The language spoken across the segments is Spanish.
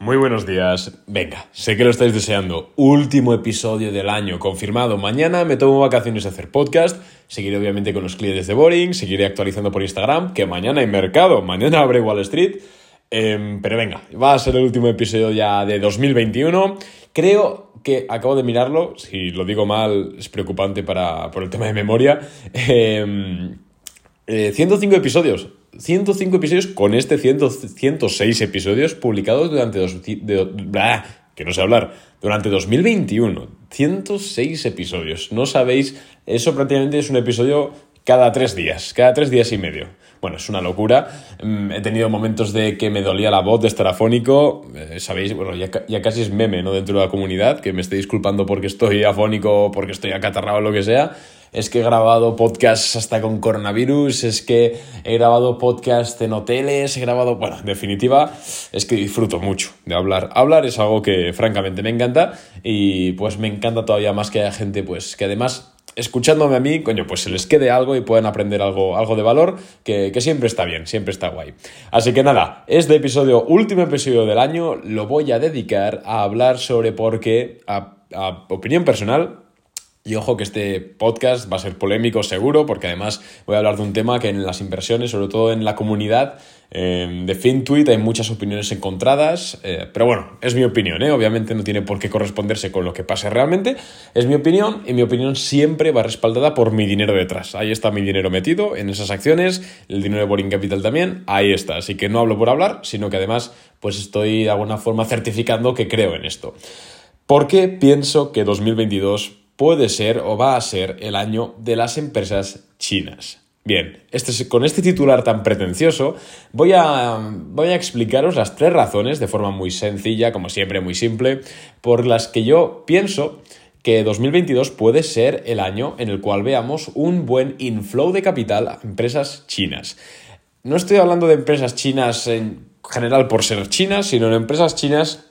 Muy buenos días. Venga, sé que lo estáis deseando. Último episodio del año confirmado. Mañana me tomo vacaciones de hacer podcast. Seguiré obviamente con los clientes de Boring. Seguiré actualizando por Instagram. Que mañana hay mercado. Mañana abre Wall Street. Em, pero venga, va a ser el último episodio ya de 2021. Creo que acabo de mirarlo. Si lo digo mal, es preocupante para, por el tema de memoria. 105 em, eh, episodios. 105 episodios con este 106 episodios publicados durante dos, que no sé hablar, durante 2021. 106 episodios. No sabéis, eso prácticamente es un episodio cada tres días, cada tres días y medio. Bueno, es una locura. Mm, he tenido momentos de que me dolía la voz de estar afónico. Eh, sabéis, bueno, ya, ya, casi es meme, ¿no? Dentro de la comunidad, que me esté disculpando porque estoy afónico, porque estoy acatarrado o lo que sea es que he grabado podcasts hasta con coronavirus, es que he grabado podcasts en hoteles, he grabado, bueno, en definitiva, es que disfruto mucho de hablar. Hablar es algo que francamente me encanta y pues me encanta todavía más que haya gente pues que además escuchándome a mí, coño, pues se les quede algo y puedan aprender algo, algo de valor, que, siempre está bien, siempre está guay. Así que nada, este episodio, último episodio del año, lo voy a dedicar a hablar sobre por qué, a opinión personal, y ojo que este podcast va a ser polémico seguro, porque además voy a hablar de un tema que en las inversiones, sobre todo en la comunidad eh, de FinTweet, hay muchas opiniones encontradas. Eh, pero bueno, es mi opinión, ¿eh? obviamente no tiene por qué corresponderse con lo que pase realmente. Es mi opinión y mi opinión siempre va respaldada por mi dinero detrás. Ahí está mi dinero metido en esas acciones, el dinero de Boring Capital también, ahí está. Así que no hablo por hablar, sino que además pues estoy de alguna forma certificando que creo en esto. ¿Por qué pienso que 2022 puede ser o va a ser el año de las empresas chinas. Bien, este, con este titular tan pretencioso voy a, voy a explicaros las tres razones de forma muy sencilla, como siempre muy simple, por las que yo pienso que 2022 puede ser el año en el cual veamos un buen inflow de capital a empresas chinas. No estoy hablando de empresas chinas en general por ser chinas, sino de empresas chinas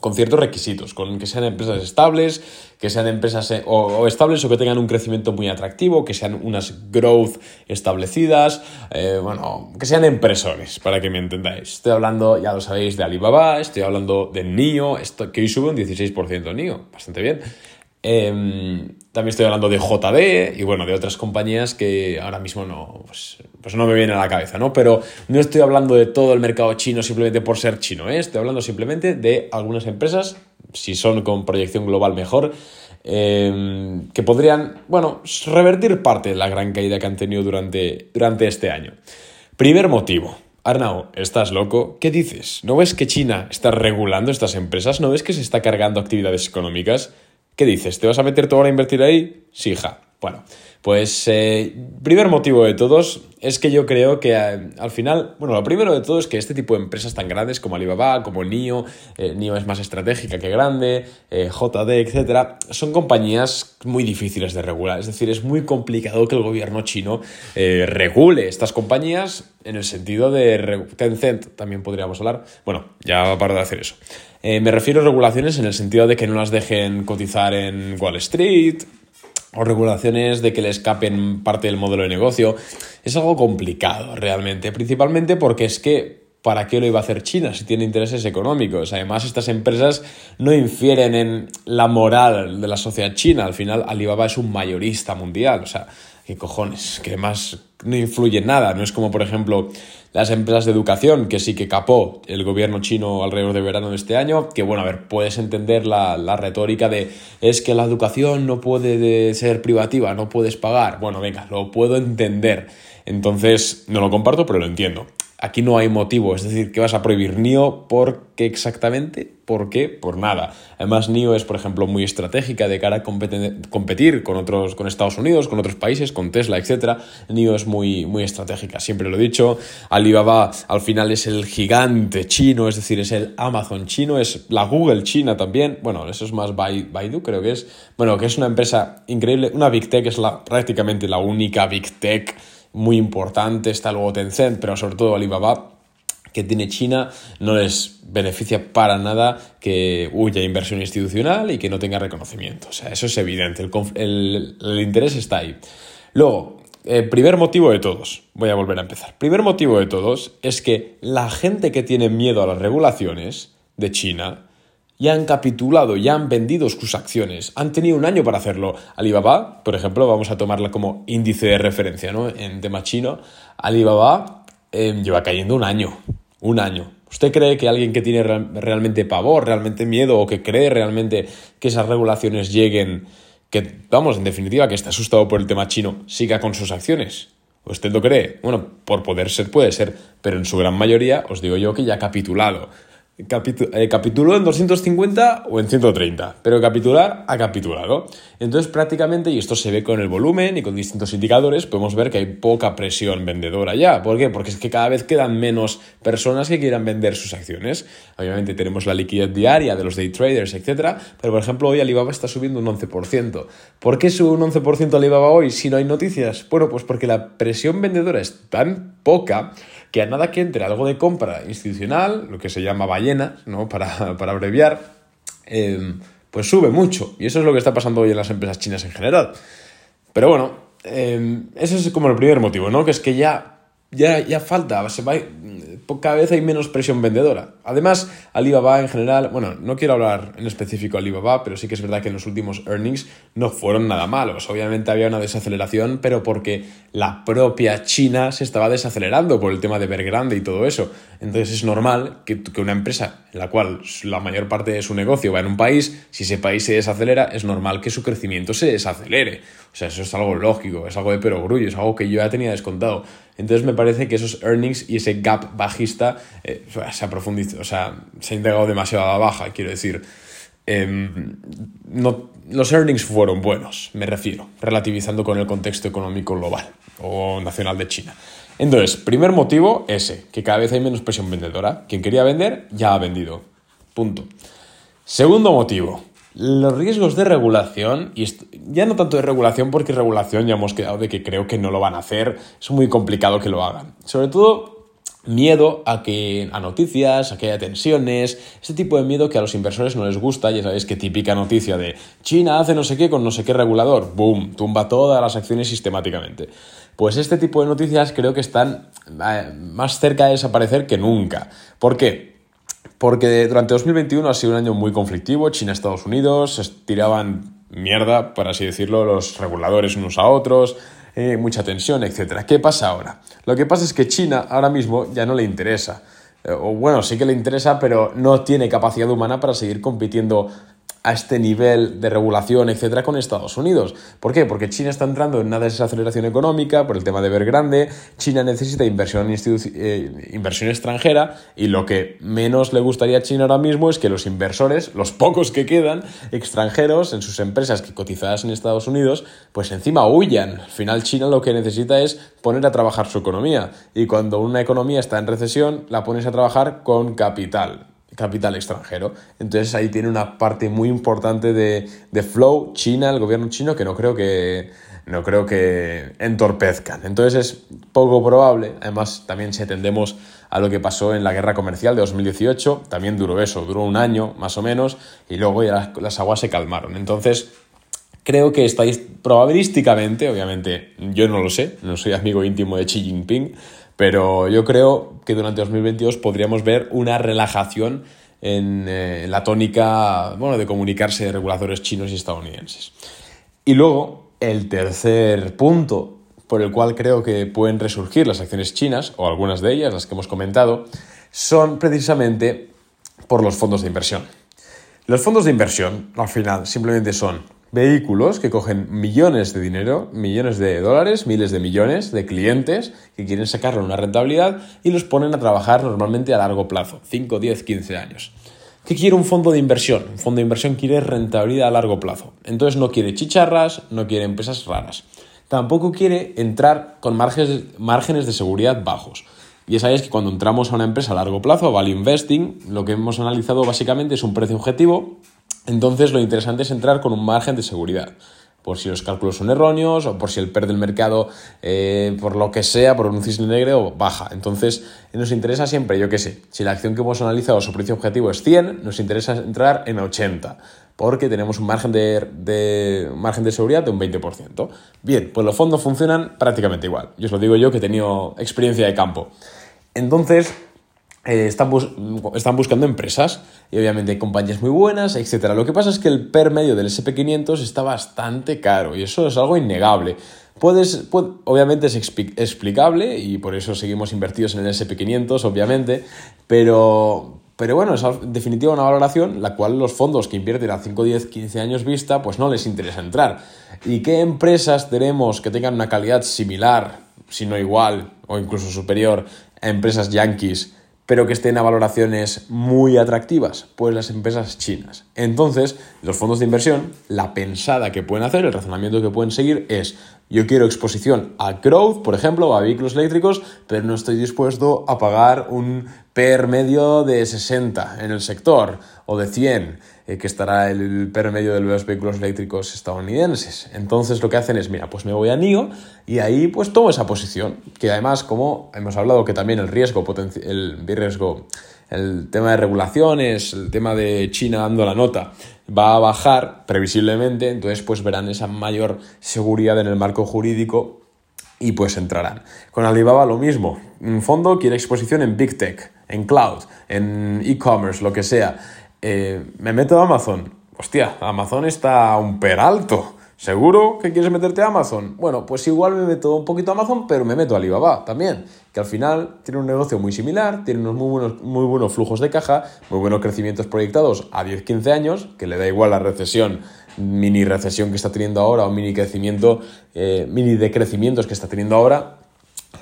con ciertos requisitos, con que sean empresas estables, que sean empresas eh, o, estables o que tengan un crecimiento muy atractivo, que sean unas growth establecidas, eh, bueno, que sean empresores, para que me entendáis. Estoy hablando, ya lo sabéis, de Alibaba, estoy hablando de NIO, esto, que hoy sube un 16% NIO, bastante bien. Em, también estoy hablando de JD y bueno, de otras compañías que ahora mismo no, pues, pues, no me vienen a la cabeza, ¿no? Pero no estoy hablando de todo el mercado chino simplemente por ser chino, ¿eh? Estoy hablando simplemente de algunas empresas, si son con proyección global mejor, em, que podrían, bueno, revertir parte de la gran caída que han tenido durante, durante este año. Primer motivo. Arnau, ¿estás loco? ¿Qué dices? ¿No ves que China está regulando estas empresas? ¿No ves que se está cargando actividades económicas? ¿Qué dices? ¿Te vas a meter tú ahora a invertir ahí? Sí, hija. Bueno, pues eh, primer motivo de todos es que yo creo que eh, al final, bueno, lo primero de todo es que este tipo de empresas tan grandes como Alibaba, como NIO, eh, NIO es más estratégica que grande, JD, etcétera, son compañías muy difíciles de regular. Es decir, es muy complicado que el gobierno chino regule estas compañías en el sentido de Tencent, también podríamos hablar. Bueno, ya paro de hacer eso. Me refiero a regulaciones en el sentido de que no las dejen cotizar en Wall Street o regulaciones de que le escapen parte del modelo de negocio. Es algo complicado realmente, principalmente porque es que ¿para qué lo iba a hacer China si tiene intereses económicos? Además, estas empresas no infieren en la moral de la sociedad china. Al final, Alibaba es un mayorista mundial. O sea, ¿qué cojones? Que más no influye nada. No es como, por ejemplo, las empresas de educación, que sí que capó el gobierno chino alrededor de verano de este año, que bueno, a ver, puedes entender la, la retórica de es que la educación no puede ser privativa, no puedes pagar. Bueno, venga, lo puedo entender. Entonces, no lo comparto, pero lo entiendo. Aquí no hay motivo, es decir, que vas a prohibir NIO ¿por qué exactamente? ¿Por qué? Por nada. Además, NIO es, por ejemplo, muy estratégica de cara a competir con otros, con Estados Unidos, con otros países, con Tesla, etc. NIO es muy, muy estratégica, siempre lo he dicho. Alibaba al final es el gigante chino, es decir, es el Amazon chino, es la Google china también. Bueno, eso es más Baidu, creo que es. Bueno, que es una empresa increíble, una Big Tech, es prácticamente la única Big Tech muy importante, está luego Tencent, pero sobre todo Alibaba, que tiene China, no les beneficia para nada que huya inversión institucional y que no tenga reconocimiento. O sea, eso es evidente, el, interés está ahí. Luego, el primer motivo de todos, voy a volver a empezar. Primer motivo de todos es que la gente que tiene miedo a las regulaciones de China y han capitulado, ya han vendido sus acciones. Han tenido un año para hacerlo. Alibaba, por ejemplo, vamos a tomarla como índice de referencia ¿no? en tema chino. Alibaba eh, lleva cayendo un año. Un año. ¿Usted cree que alguien que tiene realmente pavor, realmente miedo o que cree realmente que esas regulaciones lleguen, que, vamos, en definitiva, que está asustado por el tema chino, siga con sus acciones? ¿Usted lo cree? Bueno, por poder ser puede ser, pero en su gran mayoría os digo yo que ya ha capitulado. Eh, capituló en 250 o en 130, pero capitular ha capitulado. Entonces prácticamente, y esto se ve con el volumen y con distintos indicadores, podemos ver que hay poca presión vendedora ya. ¿Por qué? Porque es que cada vez quedan menos personas que quieran vender sus acciones. Obviamente tenemos la liquidez diaria de los day traders, etc. Pero por ejemplo hoy Alibaba está subiendo un 11%. ¿Por qué sube un 11% Alibaba hoy si no hay noticias? Bueno, pues porque la presión vendedora es tan poca que a nada que entre algo de compra institucional, lo que se llama ballena, ¿no? para, abreviar, em, pues sube mucho. Y eso es lo que está pasando hoy en las empresas chinas en general. Pero bueno, eh, ese es como el primer motivo, ¿no? Que es que ya, ya, ya falta, se va, cada vez hay menos presión vendedora. Además, Alibaba en general, bueno, no quiero hablar en específico Alibaba, pero sí que es verdad que en los últimos earnings no fueron nada malos. Obviamente había una desaceleración, pero porque la propia China se estaba desacelerando por el tema de ver grande y todo eso. Entonces es normal que, que una empresa en la cual la mayor parte de su negocio va en un país, si ese país se desacelera, es normal que su crecimiento se desacelere. O sea, eso es algo lógico, es algo de perogrullo, es algo que yo ya tenía descontado. Entonces me parece que esos earnings y ese gap bajista eh, se ha profundizado, o sea, se ha integrado demasiado a la baja, quiero decir. Em, no, los earnings fueron buenos, me refiero, relativizando con el contexto económico global o nacional de China. Entonces, primer motivo, ese, que cada vez hay menos presión vendedora. Quien quería vender, ya ha vendido. Punto. Segundo motivo, los riesgos de regulación, y ya no tanto de regulación porque regulación ya hemos quedado de que creo que no lo van a hacer, es muy complicado que lo hagan. Sobre todo miedo a que a noticias, a que haya tensiones, ese tipo de miedo que a los inversores no les gusta, ya sabéis que típica noticia de China hace no sé qué con no sé qué regulador, boom, tumba todas las acciones sistemáticamente. Pues este tipo de noticias creo que están eh, más cerca de desaparecer que nunca. ¿Por qué? Porque durante 2021 ha sido un año muy conflictivo, China-Estados Unidos, se tiraban mierda, por así decirlo, los reguladores unos a otros, eh, mucha tensión, etc. ¿Qué pasa ahora? Lo que pasa es que China ahora mismo ya no le interesa. Eh, o bueno, sí que le interesa, pero no tiene capacidad humana para seguir compitiendo a este nivel de regulación, etcétera, con Estados Unidos. ¿Por qué? Porque China está entrando en una desaceleración económica por el tema de ver grande, China necesita inversión, eh, inversión extranjera y lo que menos le gustaría a China ahora mismo es que los inversores, los pocos que quedan, extranjeros en sus empresas que cotizadas en Estados Unidos, pues encima huyan. Al final China lo que necesita es poner a trabajar su economía y cuando una economía está en recesión, la pones a trabajar con capital capital extranjero. Entonces ahí tiene una parte muy importante de, de flow China, el gobierno chino, que no creo que, no creo que entorpezcan. Entonces es poco probable, además también si atendemos a lo que pasó en la guerra comercial de 2018, también duró eso, duró un año más o menos, y luego ya las, aguas se calmaron. Entonces creo que estáis probabilísticamente, obviamente yo no lo sé, no soy amigo íntimo de Xi Jinping, pero yo creo que durante 2022 podríamos ver una relajación en, eh, la tónica bueno, de comunicarse de reguladores chinos y estadounidenses. Y luego, el tercer punto por el cual creo que pueden resurgir las acciones chinas, o algunas de ellas, las que hemos comentado, son precisamente por los fondos de inversión. Los fondos de inversión, al final, simplemente son vehículos que cogen millones de dinero, millones de dólares, miles de millones de clientes que quieren sacarle una rentabilidad y los ponen a trabajar normalmente a largo plazo, 5, 10, 15 años. ¿Qué quiere un fondo de inversión? Un fondo de inversión quiere rentabilidad a largo plazo. Entonces no quiere chicharras, no quiere empresas raras. Tampoco quiere entrar con márgenes, de seguridad bajos. Ya sabéis que cuando entramos a una empresa a largo plazo, value investing, lo que hemos analizado básicamente es un precio objetivo entonces lo interesante es entrar con un margen de seguridad por si los cálculos son erróneos o por si el PER del mercado, eh, por lo que sea, por un cisne negro, baja. Entonces, nos interesa siempre, yo qué sé, si la acción que hemos analizado, su precio objetivo es 100, nos interesa entrar en 80, porque tenemos un margen de, margen de seguridad de un 20%. Bien, pues los fondos funcionan prácticamente igual. Yo os lo digo yo que he tenido experiencia de campo. Entonces, eh, están, están, buscando empresas y obviamente hay compañías muy buenas, etc. Lo que pasa es que el PER medio del SP500 está bastante caro y eso es algo innegable. Puedes, obviamente es explicable y por eso seguimos invertidos en el SP500, obviamente, pero, pero bueno, es en definitiva una valoración la cual los fondos que invierten a 5, 10, 15 años vista, pues no les interesa entrar. ¿Y qué empresas tenemos que tengan una calidad similar, si no igual o incluso superior a empresas yankees? Pero que estén a valoraciones muy atractivas, pues las empresas chinas. Entonces, los fondos de inversión, la pensada que pueden hacer, el razonamiento que pueden seguir es, yo quiero exposición a growth, por ejemplo, a vehículos eléctricos, pero no estoy dispuesto a pagar un PER medio de 60 en el sector o de 100, eh, que estará el PER medio de los vehículos eléctricos estadounidenses. Entonces lo que hacen es, mira, pues me voy a NIO y ahí pues tomo esa posición, que además, como hemos hablado que también el riesgo, el riesgo, el tema de regulaciones, el tema de China dando la nota, va a bajar previsiblemente, entonces pues verán esa mayor seguridad en el marco jurídico y pues entrarán. Con Alibaba lo mismo. Un fondo quiere exposición en Big Tech, en Cloud, en e-commerce, lo que sea. Eh, me meto a Amazon. Hostia, Amazon está a un peralto. ¿Seguro que quieres meterte a Amazon? Bueno, pues igual me meto un poquito a Amazon, pero me meto a Alibaba también, que al final tiene un negocio muy similar, tiene unos muy buenos, muy buenos flujos de caja, muy buenos crecimientos proyectados a 10-15 años, que le da igual la recesión, mini recesión que está teniendo ahora o mini crecimiento, eh, mini decrecimientos que está teniendo ahora,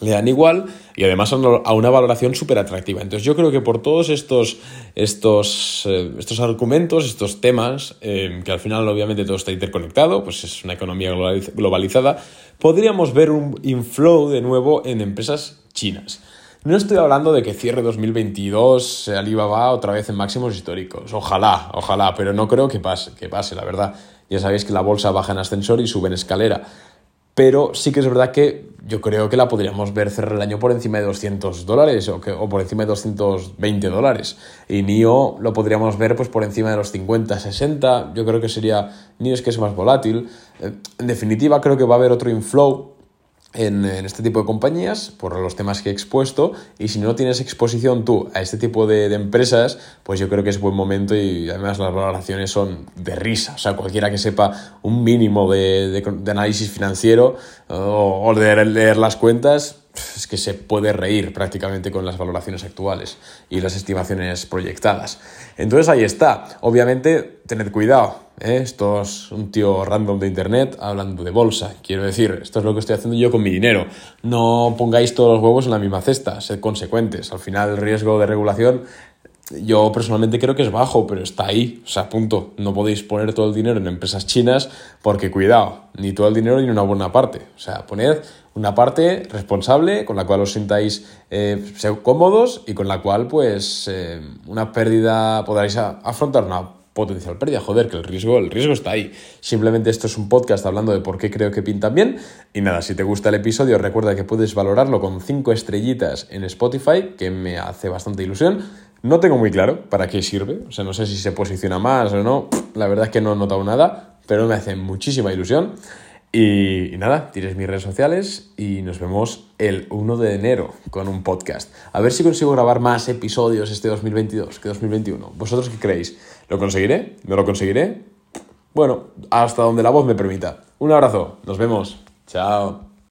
le dan igual y además a una valoración súper atractiva. Entonces yo creo que por todos estos, estos, eh, estos argumentos, estos temas, eh, que al final obviamente todo está interconectado, pues es una economía globalizada, podríamos ver un inflow de nuevo en empresas chinas. No estoy hablando de que cierre 2022 Alibaba otra vez en máximos históricos. Ojalá, ojalá, pero no creo que pase, que pase, la verdad. Ya sabéis que la bolsa baja en ascensor y sube en escalera pero sí que es verdad que yo creo que la podríamos ver cerrar el año por encima de 200 dólares o, que, por encima de 220 dólares. Y NIO lo podríamos ver pues por encima de los 50, 60. Yo creo que sería NIO es que es más volátil. Eh, en definitiva, creo que va a haber otro inflow en, este tipo de compañías por los temas que he expuesto y si no tienes exposición tú a este tipo de, empresas pues yo creo que es buen momento y además las valoraciones son de risa. O sea cualquiera que sepa un mínimo de, análisis financiero o, o de leer las cuentas es que se puede reír prácticamente con las valoraciones actuales y las estimaciones proyectadas. Entonces ahí está. Obviamente, tened cuidado. ¿eh? Esto es un tío random de internet hablando de bolsa. Quiero decir, esto es lo que estoy haciendo yo con mi dinero. No pongáis todos los huevos en la misma cesta, sed consecuentes. Al final el riesgo de regulación yo personalmente creo que es bajo, pero está ahí, o sea, punto. No podéis poner todo el dinero en empresas chinas porque, cuidado, ni todo el dinero ni una buena parte. O sea, poned una parte responsable con la cual os sintáis eh, cómodos y con la cual, pues, eh, una pérdida, podáis afrontar una potencial pérdida. Joder, que el riesgo, el riesgo está ahí. Simplemente esto es un podcast hablando de por qué creo que pintan bien. Y nada, si te gusta el episodio, recuerda que puedes valorarlo con 5 estrellitas en Spotify, que me hace bastante ilusión. No tengo muy claro para qué sirve, o sea, no sé si se posiciona más o no, la verdad es que no he notado nada, pero me hace muchísima ilusión. Y, nada, tienes mis redes sociales y nos vemos el 1 de enero con un podcast. A ver si consigo grabar más episodios este 2022 que 2021. ¿Vosotros qué creéis? ¿Lo conseguiré? ¿No lo conseguiré? Bueno, hasta donde la voz me permita. Un abrazo, nos vemos. Chao.